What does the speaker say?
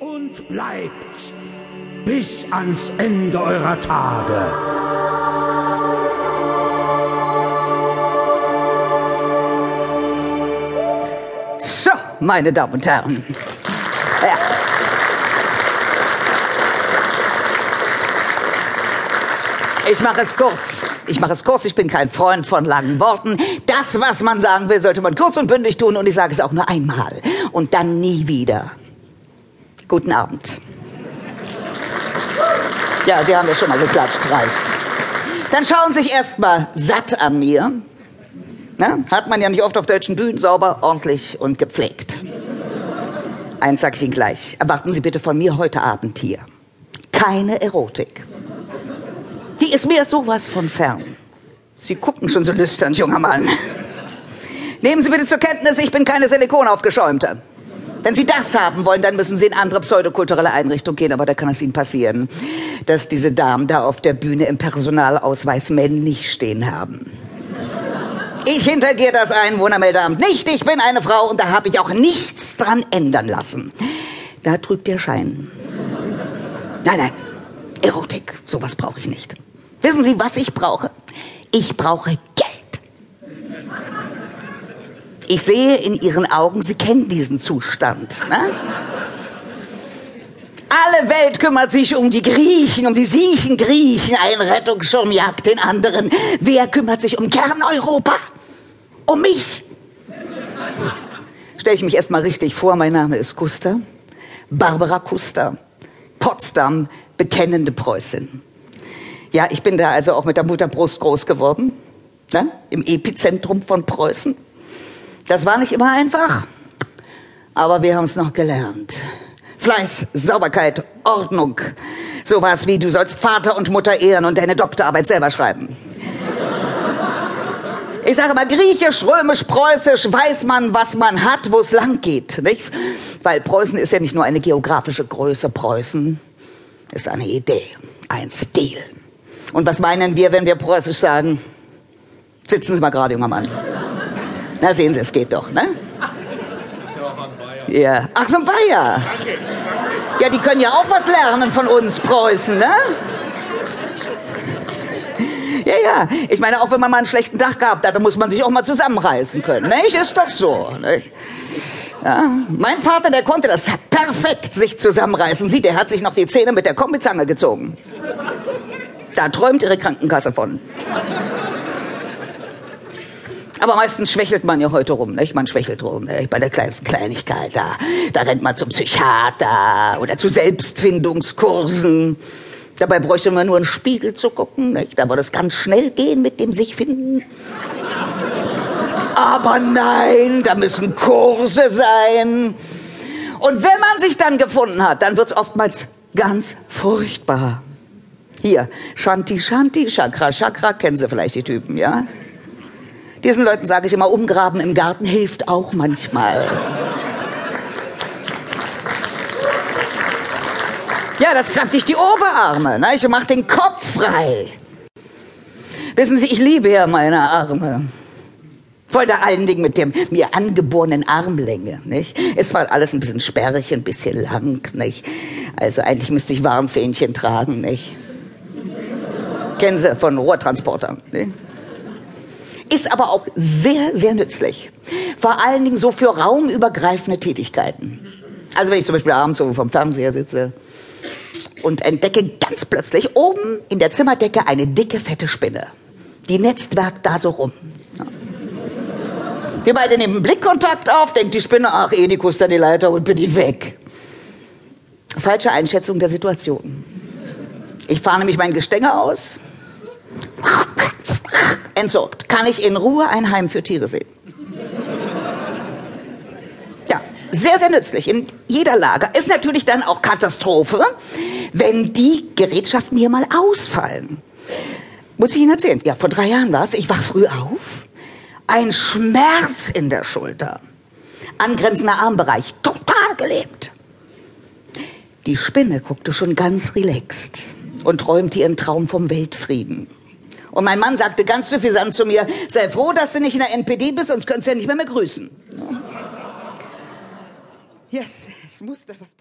und bleibt bis ans Ende eurer Tage. So, meine Damen und Herren. Ja. Ich mache es kurz. Ich mache es kurz. Ich bin kein Freund von langen Worten. Das, was man sagen will, sollte man kurz und bündig tun. Und ich sage es auch nur einmal. Und dann nie wieder. Guten Abend. Ja, die haben ja schon mal geklatscht. Reicht. Dann schauen Sie sich erst mal satt an mir. Na, hat man ja nicht oft auf deutschen Bühnen sauber, ordentlich und gepflegt. Eins sage ich Ihnen gleich. Erwarten Sie bitte von mir heute Abend hier. Keine Erotik. Die ist mir sowas von fern. Sie gucken schon so lüstern, junger Mann. Nehmen Sie bitte zur Kenntnis, ich bin keine Silikonaufgeschäumte. Wenn Sie das haben wollen, dann müssen Sie in andere pseudokulturelle Einrichtungen gehen, aber da kann es Ihnen passieren, dass diese Damen da auf der Bühne im Personalausweis männlich stehen haben. Ich hintergehe das Einwohnermeldeamt nicht. Ich bin eine Frau und da habe ich auch nichts dran ändern lassen. Da trügt der Schein. Nein, nein. Erotik, sowas brauche ich nicht. Wissen Sie, was ich brauche? Ich brauche Geld. Ich sehe in Ihren Augen, Sie kennen diesen Zustand. Ne? Alle Welt kümmert sich um die Griechen, um die siechen Griechen. Ein Rettungsschirm jagt den anderen. Wer kümmert sich um Kerneuropa? Um mich? Stelle ich mich erst mal richtig vor. Mein Name ist Gusta. Barbara Kuster. Potsdam, bekennende Preußin. Ja, ich bin da also auch mit der Mutterbrust groß geworden. Ne? Im Epizentrum von Preußen. Das war nicht immer einfach. Aber wir haben es noch gelernt. Fleiß, Sauberkeit, Ordnung. Sowas wie, du sollst Vater und Mutter ehren und deine Doktorarbeit selber schreiben. Ich sage mal, griechisch, römisch, preußisch weiß man, was man hat, wo es lang geht. Nicht? Weil Preußen ist ja nicht nur eine geografische Größe. Preußen ist eine Idee, ein Stil. Und was meinen wir, wenn wir preußisch sagen? Sitzen Sie mal gerade, junger Mann. Na, sehen Sie, es geht doch, ne? Ja. Ach, so ein Bayer. Ja, die können ja auch was lernen von uns Preußen, ne? Ja, ja. Ich meine, auch wenn man mal einen schlechten Tag gehabt hat, dann muss man sich auch mal zusammenreißen können. Nicht? Ist doch so. Nicht? Ja. Mein Vater, der konnte das perfekt sich zusammenreißen. Sie, der hat sich noch die Zähne mit der Kombizange gezogen. Da träumt ihre Krankenkasse von. Aber meistens schwächelt man ja heute rum, nicht? Man schwächelt rum, nicht? Bei der kleinsten Kleinigkeit, da, da rennt man zum Psychiater oder zu Selbstfindungskursen. Dabei bräuchte man nur einen Spiegel zu gucken, nicht? Da würde es ganz schnell gehen mit dem sich finden. Aber nein, da müssen Kurse sein. Und wenn man sich dann gefunden hat, dann wird's oftmals ganz furchtbar. Hier, Shanti Shanti, Chakra Chakra, kennen Sie vielleicht die Typen, ja? Diesen Leuten sage ich immer, umgraben im Garten hilft auch manchmal. Ja, das kräftigt die Oberarme, ne? Ich mach den Kopf frei. Wissen Sie, ich liebe ja meine Arme. Vor allen Dingen mit dem mir angeborenen Armlänge, nicht? Es war alles ein bisschen sperrig, ein bisschen lang, nicht? Also eigentlich müsste ich Warmfähnchen tragen, nicht? Kennen Sie von Rohrtransportern, nicht? Ist aber auch sehr, sehr nützlich. Vor allen Dingen so für raumübergreifende Tätigkeiten. Also wenn ich zum Beispiel abends so vom Fernseher sitze und entdecke ganz plötzlich oben in der Zimmerdecke eine dicke, fette Spinne. Die netzwerkt da so rum. Ja. Wir beide nehmen Blickkontakt auf, denkt die Spinne, ach, eh, die kusst an die Leiter und bin ich weg. Falsche Einschätzung der Situation. Ich fahre nämlich mein Gestänge aus. Entsorgt. Kann ich in Ruhe ein Heim für Tiere sehen. Ja, sehr, sehr nützlich in jeder Lage. Ist natürlich dann auch Katastrophe, wenn die Gerätschaften hier mal ausfallen. Muss ich Ihnen erzählen? Ja, vor drei Jahren war es. Ich war früh auf. Ein Schmerz in der Schulter. Angrenzender Armbereich. Total gelebt. Die Spinne guckte schon ganz relaxed und träumte ihren Traum vom Weltfrieden. Und mein Mann sagte ganz suffisant zu mir, sei froh, dass du nicht in der NPD bist, sonst könntest du ja nicht mehr mehr grüßen. Yes, es muss da was passieren.